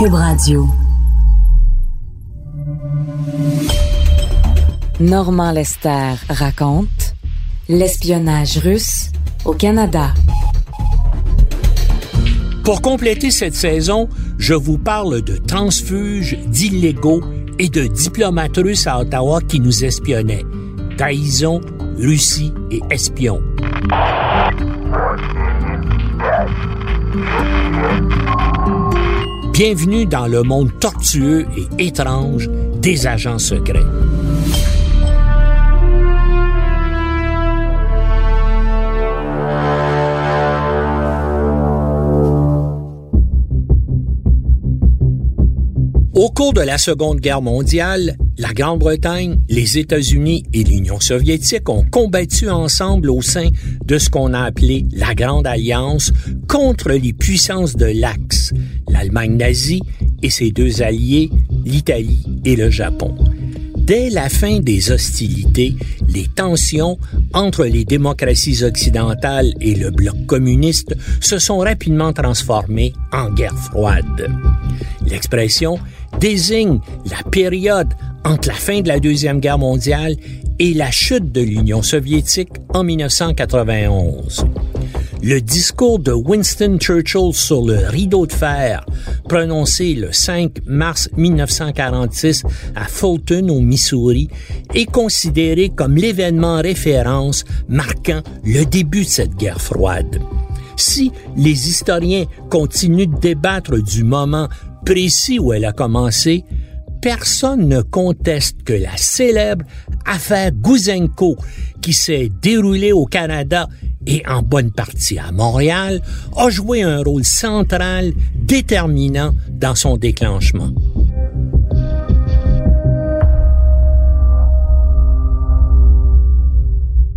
Cube Radio. Normand Lester raconte L'espionnage russe au Canada. Pour compléter cette saison, je vous parle de transfuges, d'illégaux et de diplomates russes à Ottawa qui nous espionnaient. Trahison, Russie et espions. Bienvenue dans le monde tortueux et étrange des agents secrets. Au cours de la Seconde Guerre mondiale, la Grande-Bretagne, les États-Unis et l'Union soviétique ont combattu ensemble au sein de ce qu'on a appelé la Grande Alliance contre les puissances de l'Axe, l'Allemagne nazie et ses deux alliés, l'Italie et le Japon. Dès la fin des hostilités, les tensions entre les démocraties occidentales et le bloc communiste se sont rapidement transformées en guerre froide. L'expression désigne la période entre la fin de la Deuxième Guerre mondiale et la chute de l'Union soviétique en 1991. Le discours de Winston Churchill sur le rideau de fer, prononcé le 5 mars 1946 à Fulton au Missouri, est considéré comme l'événement référence marquant le début de cette guerre froide. Si les historiens continuent de débattre du moment précis où elle a commencé, personne ne conteste que la célèbre affaire Gouzenko, qui s'est déroulée au Canada et en bonne partie à Montréal, a joué un rôle central déterminant dans son déclenchement.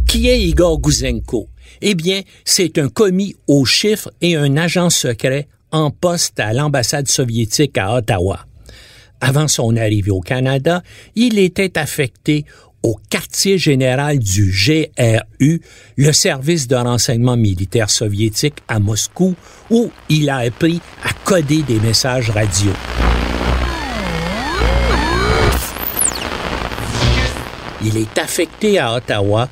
Qui est Igor Gouzenko? Eh bien, c'est un commis au chiffre et un agent secret en poste à l'ambassade soviétique à Ottawa. Avant son arrivée au Canada, il était affecté au quartier général du GRU, le service de renseignement militaire soviétique à Moscou, où il a appris à coder des messages radio. Il est affecté à Ottawa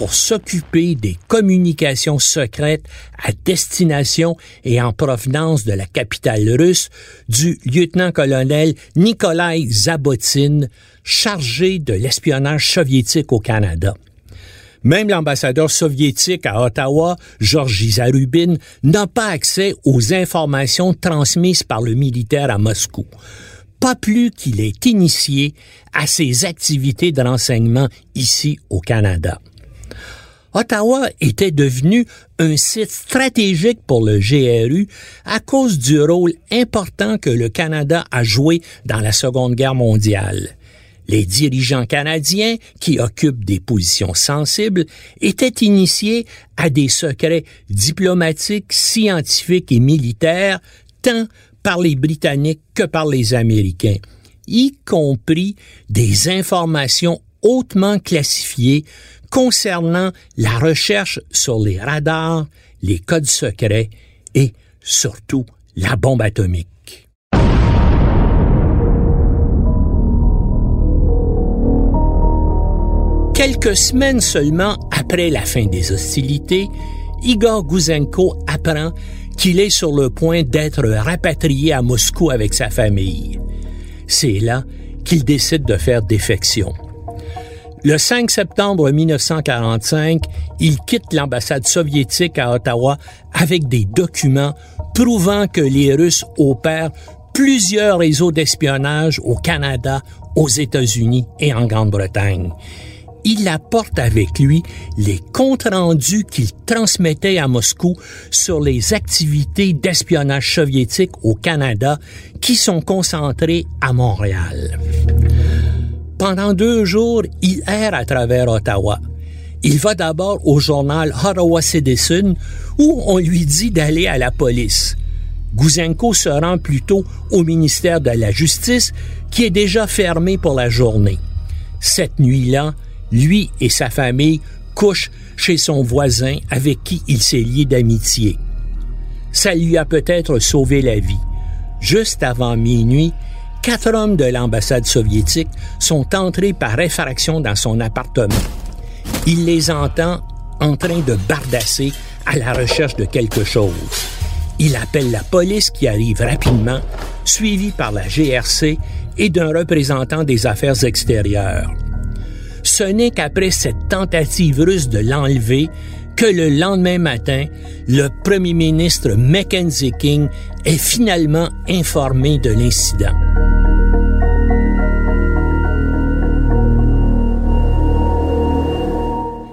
pour s'occuper des communications secrètes à destination et en provenance de la capitale russe du lieutenant-colonel Nikolai Zabotin, chargé de l'espionnage soviétique au Canada. Même l'ambassadeur soviétique à Ottawa, Georgi Zarubin, n'a pas accès aux informations transmises par le militaire à Moscou pas plus qu'il est initié à ses activités de renseignement ici au Canada. Ottawa était devenu un site stratégique pour le GRU à cause du rôle important que le Canada a joué dans la Seconde Guerre mondiale. Les dirigeants canadiens, qui occupent des positions sensibles, étaient initiés à des secrets diplomatiques, scientifiques et militaires, tant par les Britanniques que par les Américains, y compris des informations hautement classifiées concernant la recherche sur les radars, les codes secrets et surtout la bombe atomique. Quelques semaines seulement après la fin des hostilités, Igor Gouzenko apprend qu'il est sur le point d'être rapatrié à Moscou avec sa famille. C'est là qu'il décide de faire défection. Le 5 septembre 1945, il quitte l'ambassade soviétique à Ottawa avec des documents prouvant que les Russes opèrent plusieurs réseaux d'espionnage au Canada, aux États-Unis et en Grande-Bretagne. il apporte avec lui les comptes rendus qu'il transmettait à Moscou sur les activités d'espionnage soviétique au Canada qui sont concentrées à Montréal. Pendant deux jours, il erre à travers Ottawa. Il va d'abord au journal Ottawa Citizen où on lui dit d'aller à la police. Gouzenko se rend plutôt au ministère de la Justice qui est déjà fermé pour la journée. Cette nuit-là, lui et sa famille couchent chez son voisin avec qui il s'est lié d'amitié. Ça lui a peut-être sauvé la vie. Juste avant minuit, quatre hommes de l'ambassade soviétique sont entrés par effraction dans son appartement. Il les entend en train de bardasser à la recherche de quelque chose. Il appelle la police qui arrive rapidement, suivi par la GRC et d'un représentant des affaires extérieures. Ce n'est qu'après cette tentative russe de l'enlever que le lendemain matin, le premier ministre Mackenzie King est finalement informé de l'incident.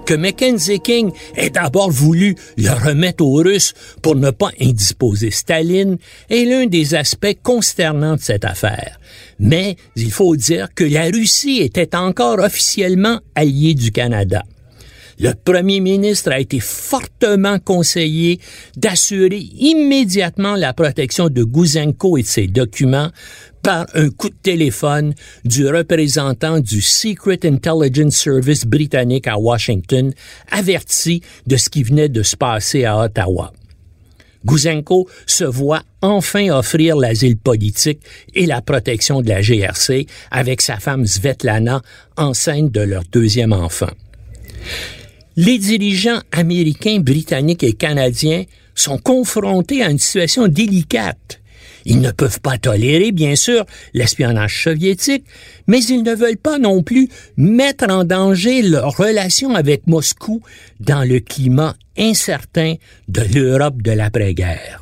que Mackenzie King ait d'abord voulu le remettre aux Russes pour ne pas indisposer Staline est l'un des aspects consternants de cette affaire. Mais il faut dire que la Russie était encore officiellement alliée du Canada. Le premier ministre a été fortement conseillé d'assurer immédiatement la protection de Gouzenko et de ses documents par un coup de téléphone du représentant du Secret Intelligence Service britannique à Washington, averti de ce qui venait de se passer à Ottawa. Gouzenko se voit enfin offrir l'asile politique et la protection de la GRC avec sa femme Svetlana, enceinte de leur deuxième enfant. Les dirigeants américains, britanniques et canadiens sont confrontés à une situation délicate. Ils ne peuvent pas tolérer, bien sûr, l'espionnage soviétique, mais ils ne veulent pas non plus mettre en danger leurs relations avec Moscou dans le climat incertain de l'Europe de l'après-guerre.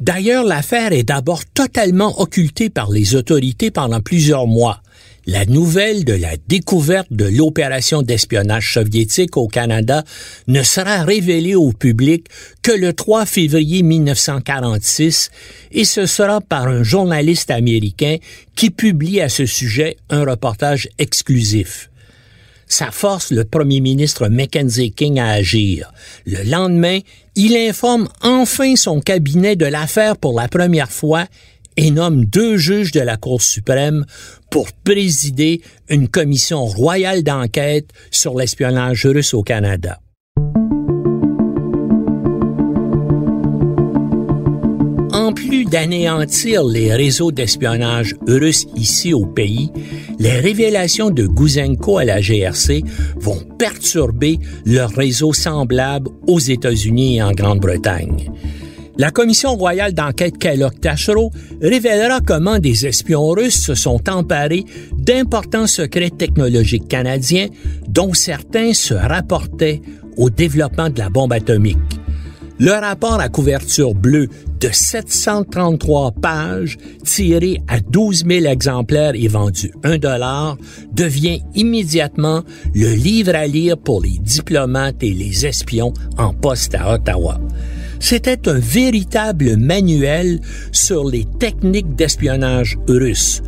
D'ailleurs, l'affaire est d'abord totalement occultée par les autorités pendant plusieurs mois la nouvelle de la découverte de l'opération d'espionnage soviétique au Canada ne sera révélée au public que le 3 février 1946 et ce sera par un journaliste américain qui publie à ce sujet un reportage exclusif. Ça force le premier ministre Mackenzie King à agir. Le lendemain, il informe enfin son cabinet de l'affaire pour la première fois et nomme deux juges de la Cour suprême pour présider une commission royale d'enquête sur l'espionnage russe au Canada. En plus d'anéantir les réseaux d'espionnage russes ici au pays, les révélations de Gouzenko à la GRC vont perturber leur réseau semblable aux États-Unis et en Grande-Bretagne. La commission royale d'enquête Kellogg-Tachereau révélera comment des espions russes se sont emparés d'importants secrets technologiques canadiens dont certains se rapportaient au développement de la bombe atomique. Le rapport à couverture bleue de 733 pages, tiré à 12 000 exemplaires et vendu 1 dollar, devient immédiatement le livre à lire pour les diplomates et les espions en poste à Ottawa. C'était un véritable manuel sur les techniques d'espionnage russe.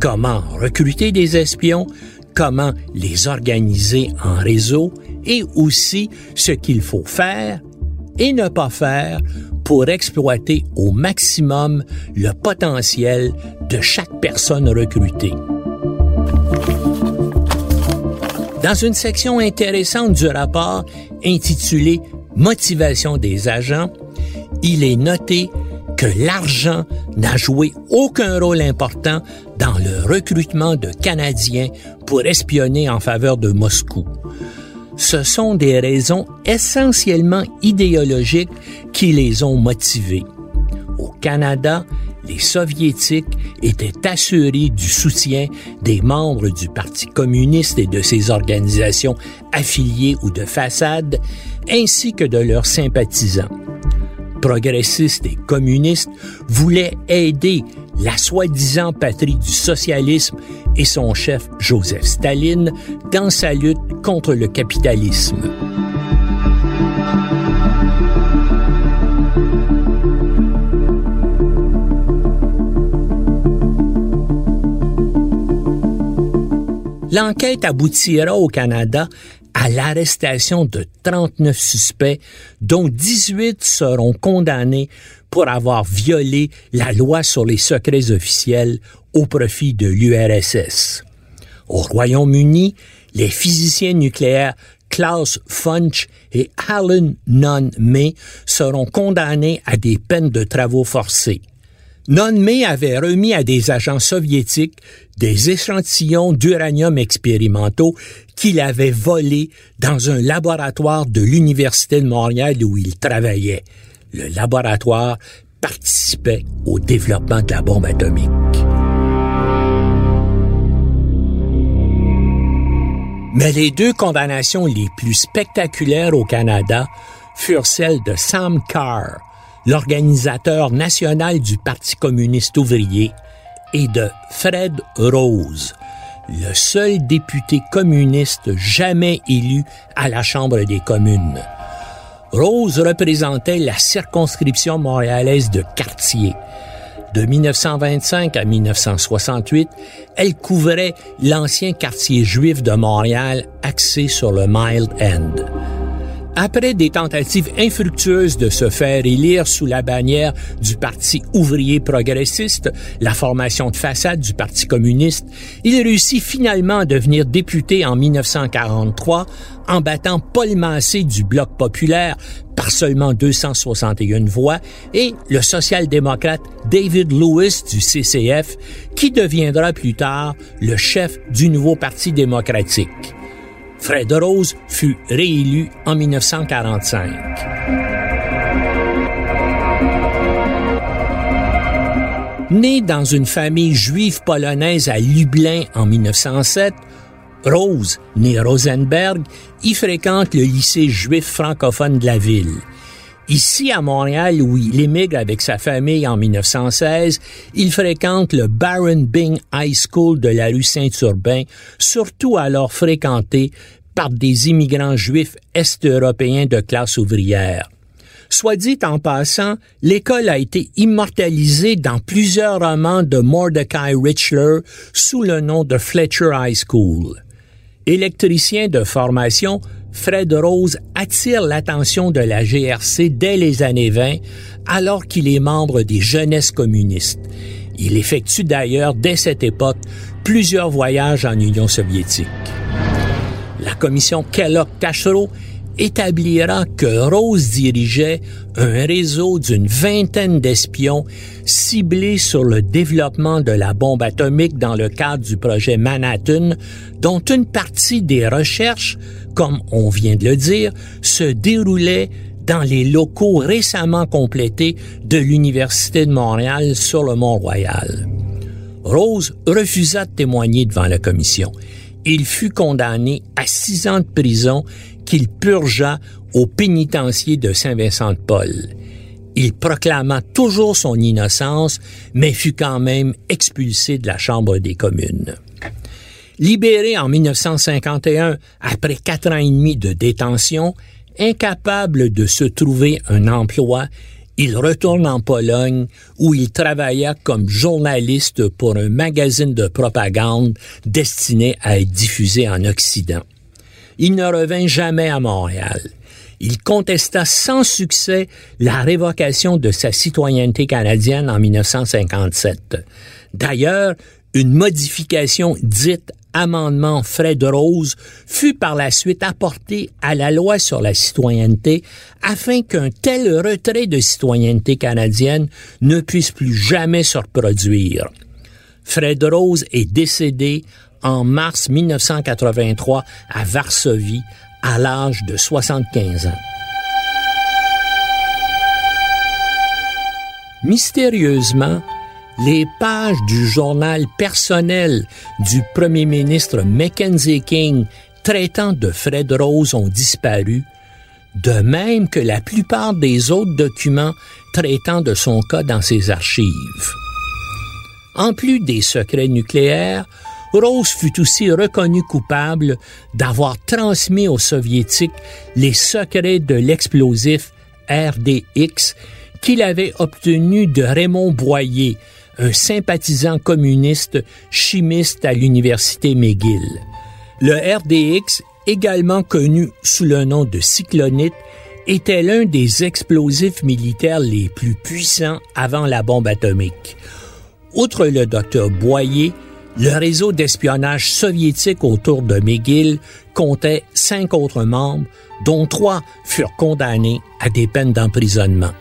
Comment recruter des espions, comment les organiser en réseau et aussi ce qu'il faut faire et ne pas faire pour exploiter au maximum le potentiel de chaque personne recrutée. Dans une section intéressante du rapport intitulée motivation des agents, il est noté que l'argent n'a joué aucun rôle important dans le recrutement de Canadiens pour espionner en faveur de Moscou. Ce sont des raisons essentiellement idéologiques qui les ont motivés. Au Canada, les soviétiques étaient assurés du soutien des membres du Parti communiste et de ses organisations affiliées ou de façade, ainsi que de leurs sympathisants. Progressistes et communistes voulaient aider la soi-disant patrie du socialisme et son chef Joseph Staline dans sa lutte contre le capitalisme. L'enquête aboutira au Canada à l'arrestation de 39 suspects, dont 18 seront condamnés pour avoir violé la loi sur les secrets officiels au profit de l'URSS. Au Royaume-Uni, les physiciens nucléaires Klaus Funch et Alan Nunn May seront condamnés à des peines de travaux forcés. May avait remis à des agents soviétiques des échantillons d'uranium expérimentaux qu'il avait volés dans un laboratoire de l'Université de Montréal où il travaillait. Le laboratoire participait au développement de la bombe atomique. Mais les deux condamnations les plus spectaculaires au Canada furent celles de Sam Carr, l'organisateur national du Parti communiste ouvrier, et de Fred Rose, le seul député communiste jamais élu à la Chambre des communes. Rose représentait la circonscription montréalaise de Cartier. De 1925 à 1968, elle couvrait l'ancien quartier juif de Montréal axé sur le Mild End. Après des tentatives infructueuses de se faire élire sous la bannière du Parti ouvrier progressiste, la formation de façade du Parti communiste, il réussit finalement à devenir député en 1943 en battant Paul Massé du Bloc populaire par seulement 261 voix et le social-démocrate David Lewis du CCF qui deviendra plus tard le chef du nouveau Parti démocratique. Fred Rose fut réélu en 1945. Né dans une famille juive polonaise à Lublin en 1907, Rose, né Rosenberg, y fréquente le lycée juif francophone de la ville. Ici, à Montréal, où il émigre avec sa famille en 1916, il fréquente le Baron Bing High School de la rue Saint-Urbain, surtout alors fréquenté par des immigrants juifs est-européens de classe ouvrière. Soit dit en passant, l'école a été immortalisée dans plusieurs romans de Mordecai Richler sous le nom de Fletcher High School. Électricien de formation, Fred Rose attire l'attention de la GRC dès les années 20, alors qu'il est membre des jeunesses communistes. Il effectue d'ailleurs dès cette époque plusieurs voyages en Union soviétique. La commission Kellogg-Tachereau établira que Rose dirigeait un réseau d'une vingtaine d'espions ciblés sur le développement de la bombe atomique dans le cadre du projet Manhattan, dont une partie des recherches, comme on vient de le dire, se déroulait dans les locaux récemment complétés de l'Université de Montréal sur le Mont-Royal. Rose refusa de témoigner devant la commission. Il fut condamné à six ans de prison qu'il purgea au pénitencier de Saint-Vincent-de-Paul. Il proclama toujours son innocence, mais fut quand même expulsé de la Chambre des communes. Libéré en 1951 après quatre ans et demi de détention, incapable de se trouver un emploi, il retourne en Pologne où il travailla comme journaliste pour un magazine de propagande destiné à être diffusé en Occident il ne revint jamais à Montréal. Il contesta sans succès la révocation de sa citoyenneté canadienne en 1957. D'ailleurs, une modification dite amendement Fred Rose fut par la suite apportée à la loi sur la citoyenneté afin qu'un tel retrait de citoyenneté canadienne ne puisse plus jamais se reproduire. Fred Rose est décédé en mars 1983 à Varsovie à l'âge de 75 ans. Mystérieusement, les pages du journal personnel du premier ministre Mackenzie King traitant de Fred Rose ont disparu, de même que la plupart des autres documents traitant de son cas dans ses archives. En plus des secrets nucléaires, Rose fut aussi reconnu coupable d'avoir transmis aux Soviétiques les secrets de l'explosif RDX qu'il avait obtenu de Raymond Boyer, un sympathisant communiste chimiste à l'université McGill. Le RDX, également connu sous le nom de cyclonite, était l'un des explosifs militaires les plus puissants avant la bombe atomique. Outre le docteur Boyer, le réseau d'espionnage soviétique autour de McGill comptait cinq autres membres, dont trois furent condamnés à des peines d'emprisonnement.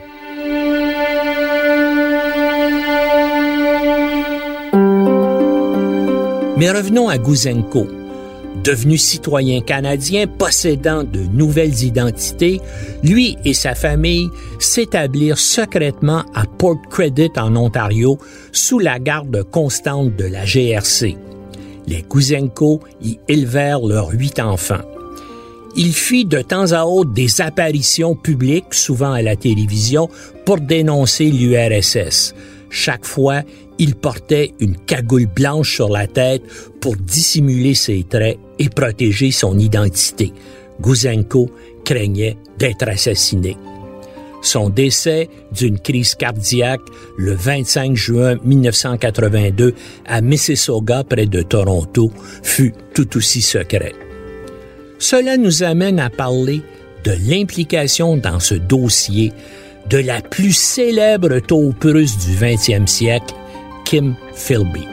Mais revenons à Gouzenko. Devenu citoyen canadien possédant de nouvelles identités, lui et sa famille s'établirent secrètement à Port Credit en Ontario sous la garde constante de la GRC. Les Gouzenko y élevèrent leurs huit enfants. Il fit de temps à autre des apparitions publiques, souvent à la télévision, pour dénoncer l'URSS. Chaque fois, il portait une cagoule blanche sur la tête pour dissimuler ses traits et protéger son identité. Gouzenko craignait d'être assassiné. Son décès d'une crise cardiaque le 25 juin 1982 à Mississauga près de Toronto fut tout aussi secret. Cela nous amène à parler de l'implication dans ce dossier de la plus célèbre taupe russe du 20e siècle, Kim Philby.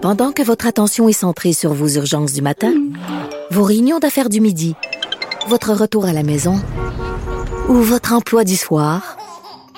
Pendant que votre attention est centrée sur vos urgences du matin, vos réunions d'affaires du midi, votre retour à la maison ou votre emploi du soir,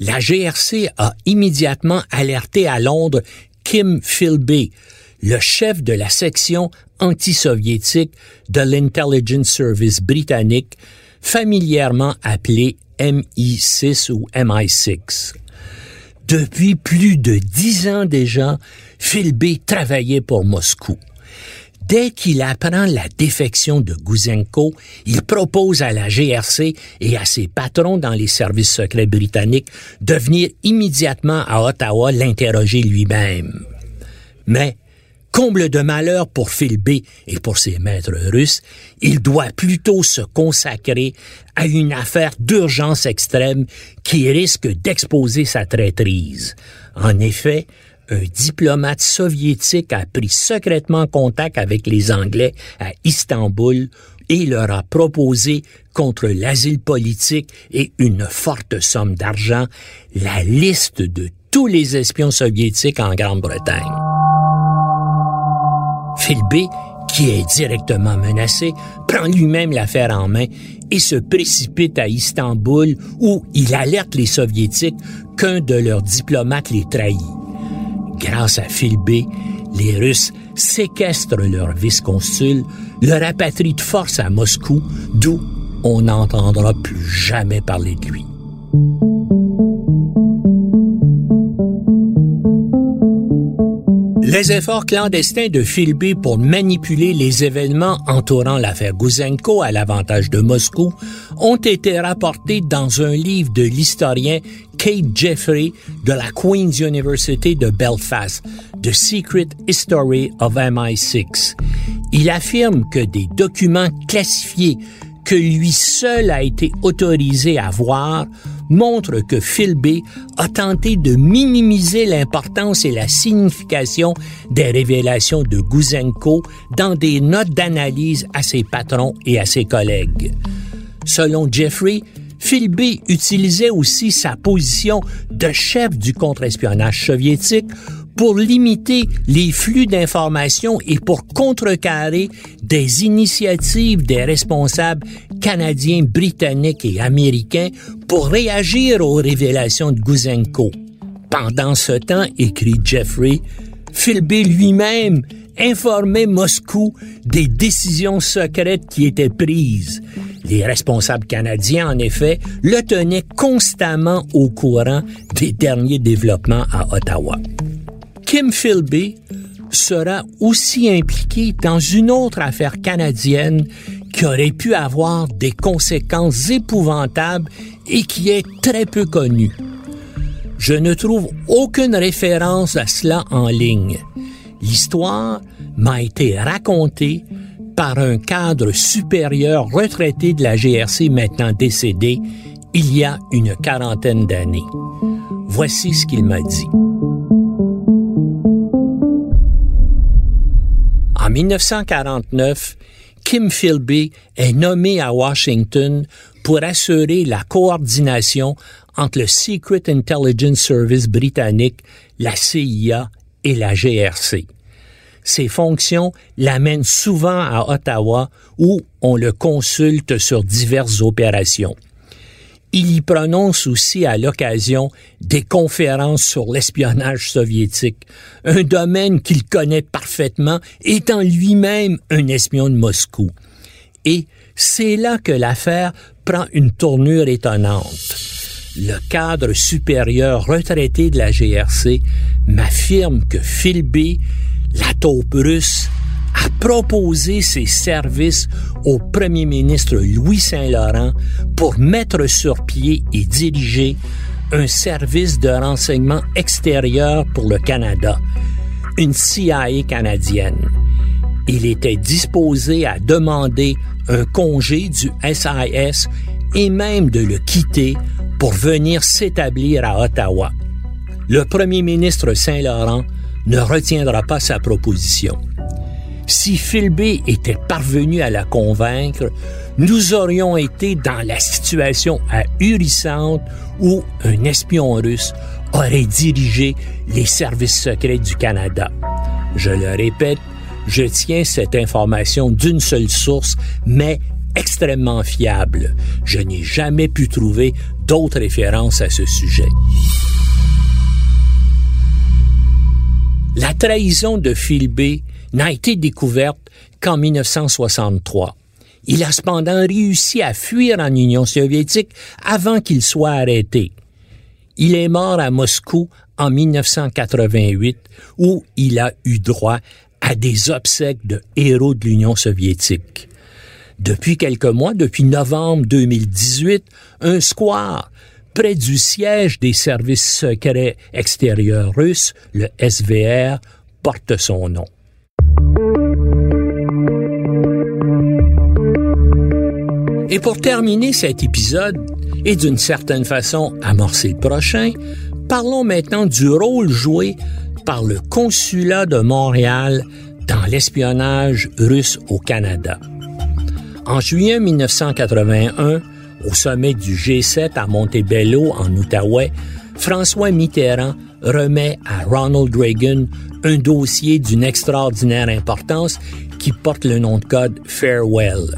la GRC a immédiatement alerté à Londres Kim Philby, le chef de la section anti-soviétique de l'Intelligence Service britannique, familièrement appelé MI6 ou MI6. Depuis plus de dix ans déjà, Philby travaillait pour Moscou. Dès qu'il apprend la défection de Gouzenko, il propose à la GRC et à ses patrons dans les services secrets britanniques de venir immédiatement à Ottawa l'interroger lui-même. Mais, comble de malheur pour Philby et pour ses maîtres russes, il doit plutôt se consacrer à une affaire d'urgence extrême qui risque d'exposer sa traîtrise. En effet, un diplomate soviétique a pris secrètement contact avec les Anglais à Istanbul et leur a proposé, contre l'asile politique et une forte somme d'argent, la liste de tous les espions soviétiques en Grande-Bretagne. Philby, qui est directement menacé, prend lui-même l'affaire en main et se précipite à Istanbul où il alerte les Soviétiques qu'un de leurs diplomates les trahit. Grâce à Philby, les Russes séquestrent leur vice-consul, le rapatrient de force à Moscou, d'où on n'entendra plus jamais parler de lui. Les efforts clandestins de Philby pour manipuler les événements entourant l'affaire Gouzenko à l'avantage de Moscou ont été rapportés dans un livre de l'historien Kate Jeffrey de la Queen's University de Belfast, The Secret History of MI6. Il affirme que des documents classifiés que lui seul a été autorisé à voir montre que Philby a tenté de minimiser l'importance et la signification des révélations de Gouzenko dans des notes d'analyse à ses patrons et à ses collègues. Selon Jeffrey, Philby utilisait aussi sa position de chef du contre-espionnage soviétique pour limiter les flux d'informations et pour contrecarrer des initiatives des responsables canadiens, britanniques et américains pour réagir aux révélations de Guzenko. Pendant ce temps, écrit Jeffrey, Philby lui-même informait Moscou des décisions secrètes qui étaient prises. Les responsables canadiens, en effet, le tenaient constamment au courant des derniers développements à Ottawa. Kim Philby sera aussi impliqué dans une autre affaire canadienne qui aurait pu avoir des conséquences épouvantables et qui est très peu connue. Je ne trouve aucune référence à cela en ligne. L'histoire m'a été racontée par un cadre supérieur retraité de la GRC maintenant décédé il y a une quarantaine d'années. Voici ce qu'il m'a dit. En 1949, Kim Philby est nommé à Washington pour assurer la coordination entre le Secret Intelligence Service britannique, la CIA et la GRC. Ses fonctions l'amènent souvent à Ottawa où on le consulte sur diverses opérations. Il y prononce aussi à l'occasion des conférences sur l'espionnage soviétique, un domaine qu'il connaît parfaitement, étant lui-même un espion de Moscou. Et c'est là que l'affaire prend une tournure étonnante. Le cadre supérieur retraité de la GRC m'affirme que Philby, la taupe russe, a proposé ses services au premier ministre Louis Saint-Laurent pour mettre sur pied et diriger un service de renseignement extérieur pour le Canada, une CIA canadienne. Il était disposé à demander un congé du SIS et même de le quitter pour venir s'établir à Ottawa. Le premier ministre Saint-Laurent ne retiendra pas sa proposition. Si Philby était parvenu à la convaincre, nous aurions été dans la situation ahurissante où un espion russe aurait dirigé les services secrets du Canada. Je le répète, je tiens cette information d'une seule source, mais extrêmement fiable. Je n'ai jamais pu trouver d'autres références à ce sujet. La trahison de Philby n'a été découverte qu'en 1963. Il a cependant réussi à fuir en Union soviétique avant qu'il soit arrêté. Il est mort à Moscou en 1988 où il a eu droit à des obsèques de héros de l'Union soviétique. Depuis quelques mois, depuis novembre 2018, un square près du siège des services secrets extérieurs russes, le SVR, porte son nom. Et pour terminer cet épisode, et d'une certaine façon amorcer le prochain, parlons maintenant du rôle joué par le consulat de Montréal dans l'espionnage russe au Canada. En juillet 1981, au sommet du G7 à Montebello, en Outaouais, François Mitterrand remet à Ronald Reagan un dossier d'une extraordinaire importance qui porte le nom de code Farewell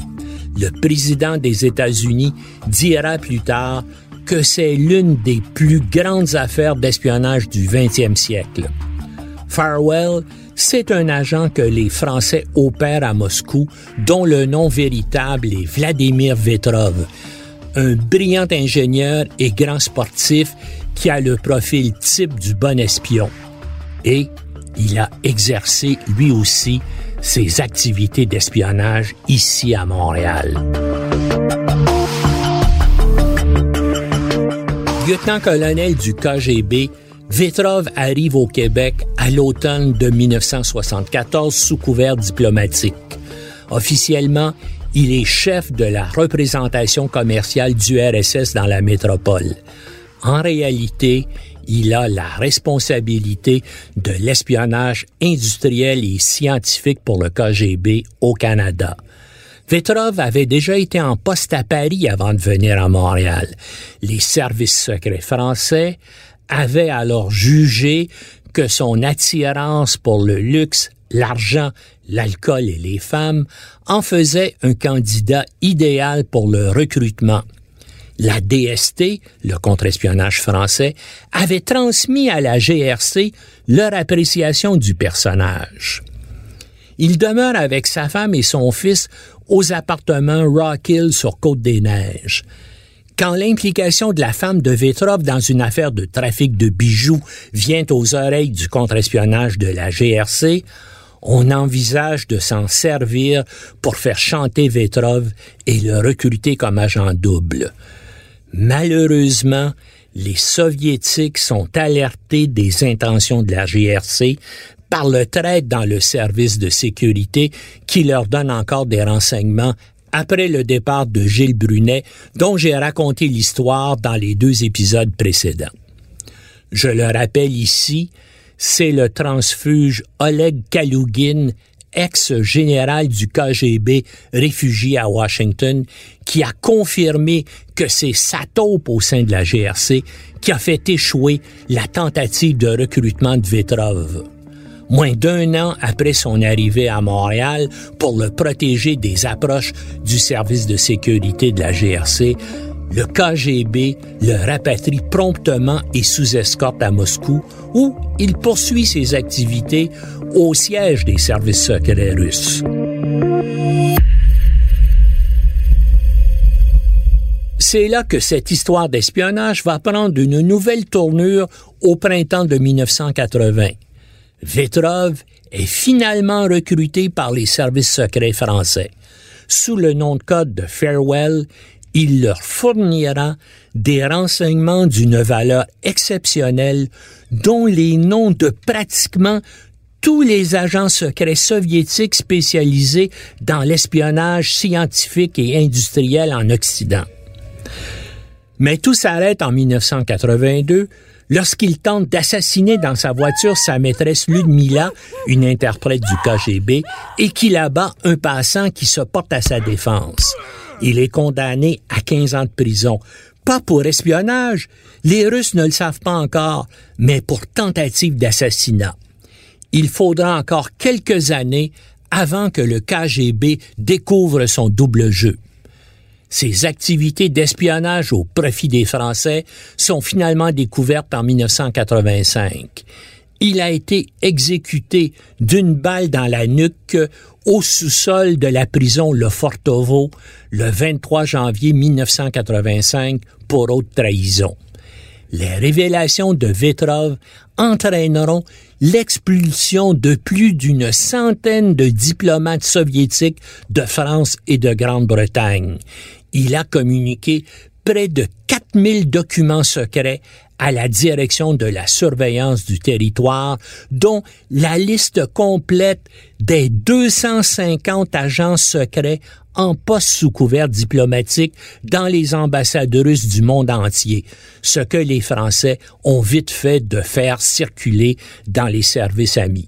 le président des États-Unis dira plus tard que c'est l'une des plus grandes affaires d'espionnage du 20e siècle. Farwell, c'est un agent que les Français opèrent à Moscou, dont le nom véritable est Vladimir Vetrov, un brillant ingénieur et grand sportif qui a le profil type du bon espion. Et il a exercé lui aussi ses activités d'espionnage ici à Montréal. Lieutenant-colonel du KGB, Vetrov arrive au Québec à l'automne de 1974 sous couvert diplomatique. Officiellement, il est chef de la représentation commerciale du RSS dans la métropole. En réalité, il a la responsabilité de l'espionnage industriel et scientifique pour le KGB au Canada. Vetrov avait déjà été en poste à Paris avant de venir à Montréal. Les services secrets français avaient alors jugé que son attirance pour le luxe, l'argent, l'alcool et les femmes en faisait un candidat idéal pour le recrutement. La DST, le contre-espionnage français, avait transmis à la GRC leur appréciation du personnage. Il demeure avec sa femme et son fils aux appartements Rock Hill sur Côte-des-Neiges. Quand l'implication de la femme de Vetrov dans une affaire de trafic de bijoux vient aux oreilles du contre-espionnage de la GRC, on envisage de s'en servir pour faire chanter Vetrov et le recruter comme agent double. Malheureusement, les Soviétiques sont alertés des intentions de la GRC par le trait dans le service de sécurité qui leur donne encore des renseignements après le départ de Gilles Brunet, dont j'ai raconté l'histoire dans les deux épisodes précédents. Je le rappelle ici, c'est le transfuge Oleg Kalugin, ex-général du KGB réfugié à Washington, qui a confirmé que c'est sa taupe au sein de la GRC qui a fait échouer la tentative de recrutement de Vetrov moins d'un an après son arrivée à Montréal pour le protéger des approches du service de sécurité de la GRC, le KGB le rapatrie promptement et sous escorte à Moscou, où il poursuit ses activités au siège des services secrets russes. C'est là que cette histoire d'espionnage va prendre une nouvelle tournure au printemps de 1980. Vetrov est finalement recruté par les services secrets français. Sous le nom de code de Farewell, il leur fournira des renseignements d'une valeur exceptionnelle dont les noms de pratiquement tous les agents secrets soviétiques spécialisés dans l'espionnage scientifique et industriel en Occident. Mais tout s'arrête en 1982 lorsqu'il tente d'assassiner dans sa voiture sa maîtresse Ludmila, une interprète du KGB, et qu'il abat un passant qui se porte à sa défense. Il est condamné à 15 ans de prison. Pas pour espionnage, les Russes ne le savent pas encore, mais pour tentative d'assassinat. Il faudra encore quelques années avant que le KGB découvre son double jeu. Ces activités d'espionnage au profit des Français sont finalement découvertes en 1985. Il a été exécuté d'une balle dans la nuque au sous-sol de la prison Le Fortovo le 23 janvier 1985 pour haute trahison. Les révélations de Vetrov entraîneront l'expulsion de plus d'une centaine de diplomates soviétiques de France et de Grande-Bretagne il a communiqué près de 4000 documents secrets à la direction de la surveillance du territoire, dont la liste complète des 250 agents secrets en poste sous couvert diplomatique dans les ambassades russes du monde entier, ce que les Français ont vite fait de faire circuler dans les services amis.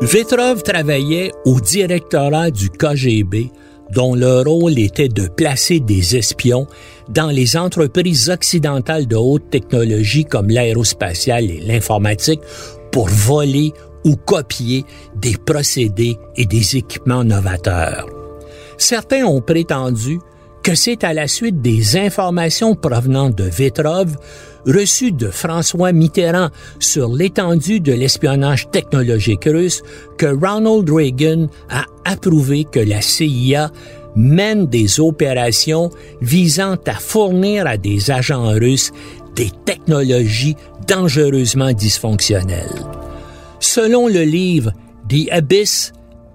Vetrov travaillait au directorat du KGB, dont le rôle était de placer des espions dans les entreprises occidentales de haute technologie comme l'aérospatiale et l'informatique pour voler ou copier des procédés et des équipements novateurs. Certains ont prétendu que c'est à la suite des informations provenant de Vetrov reçu de François Mitterrand sur l'étendue de l'espionnage technologique russe que Ronald Reagan a approuvé que la CIA mène des opérations visant à fournir à des agents russes des technologies dangereusement dysfonctionnelles. Selon le livre The Abyss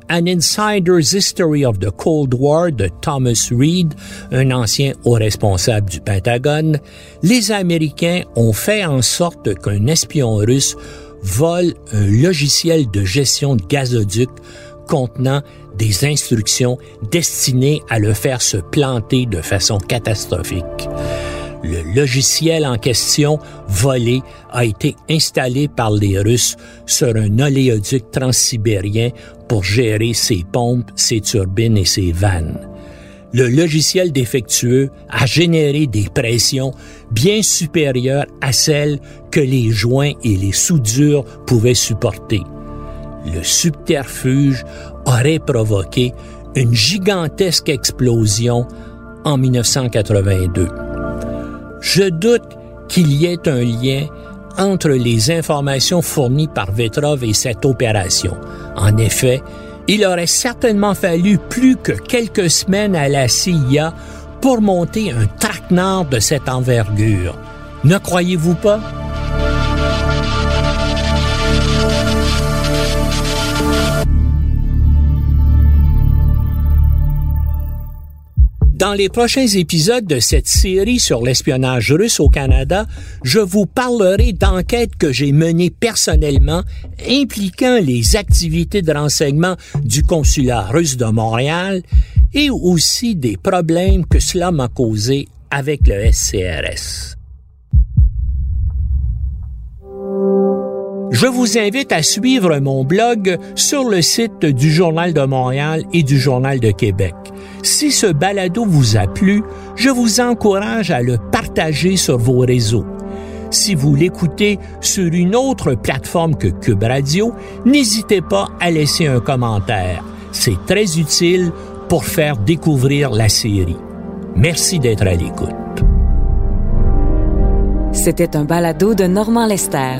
An Insider's History of the Cold War de Thomas Reed, un ancien haut responsable du Pentagone, les Américains ont fait en sorte qu'un espion russe vole un logiciel de gestion de gazoduc contenant des instructions destinées à le faire se planter de façon catastrophique. Le logiciel en question, volé, a été installé par les Russes sur un oléoduc transsibérien pour gérer ses pompes, ses turbines et ses vannes. le logiciel défectueux a généré des pressions bien supérieures à celles que les joints et les soudures pouvaient supporter. Le subterfuge aurait provoqué une gigantesque explosion en 1982. Je doute qu'il y ait un lien entre les informations fournies par Vetrov et cette opération. En effet, il aurait certainement fallu plus que quelques semaines à la CIA pour monter un traquenard de cette envergure. Ne croyez-vous pas? Dans les prochains épisodes de cette série sur l'espionnage russe au Canada, je vous parlerai d'enquêtes que j'ai menées personnellement impliquant les activités de renseignement du consulat russe de Montréal et aussi des problèmes que cela m'a causé avec le SCRS. Je vous invite à suivre mon blog sur le site du Journal de Montréal et du Journal de Québec. Si ce balado vous a plu, je vous encourage à le partager sur vos réseaux. Si vous l'écoutez sur une autre plateforme que Cube Radio, n'hésitez pas à laisser un commentaire. C'est très utile pour faire découvrir la série. Merci d'être à l'écoute. C'était un balado de Normand Lester.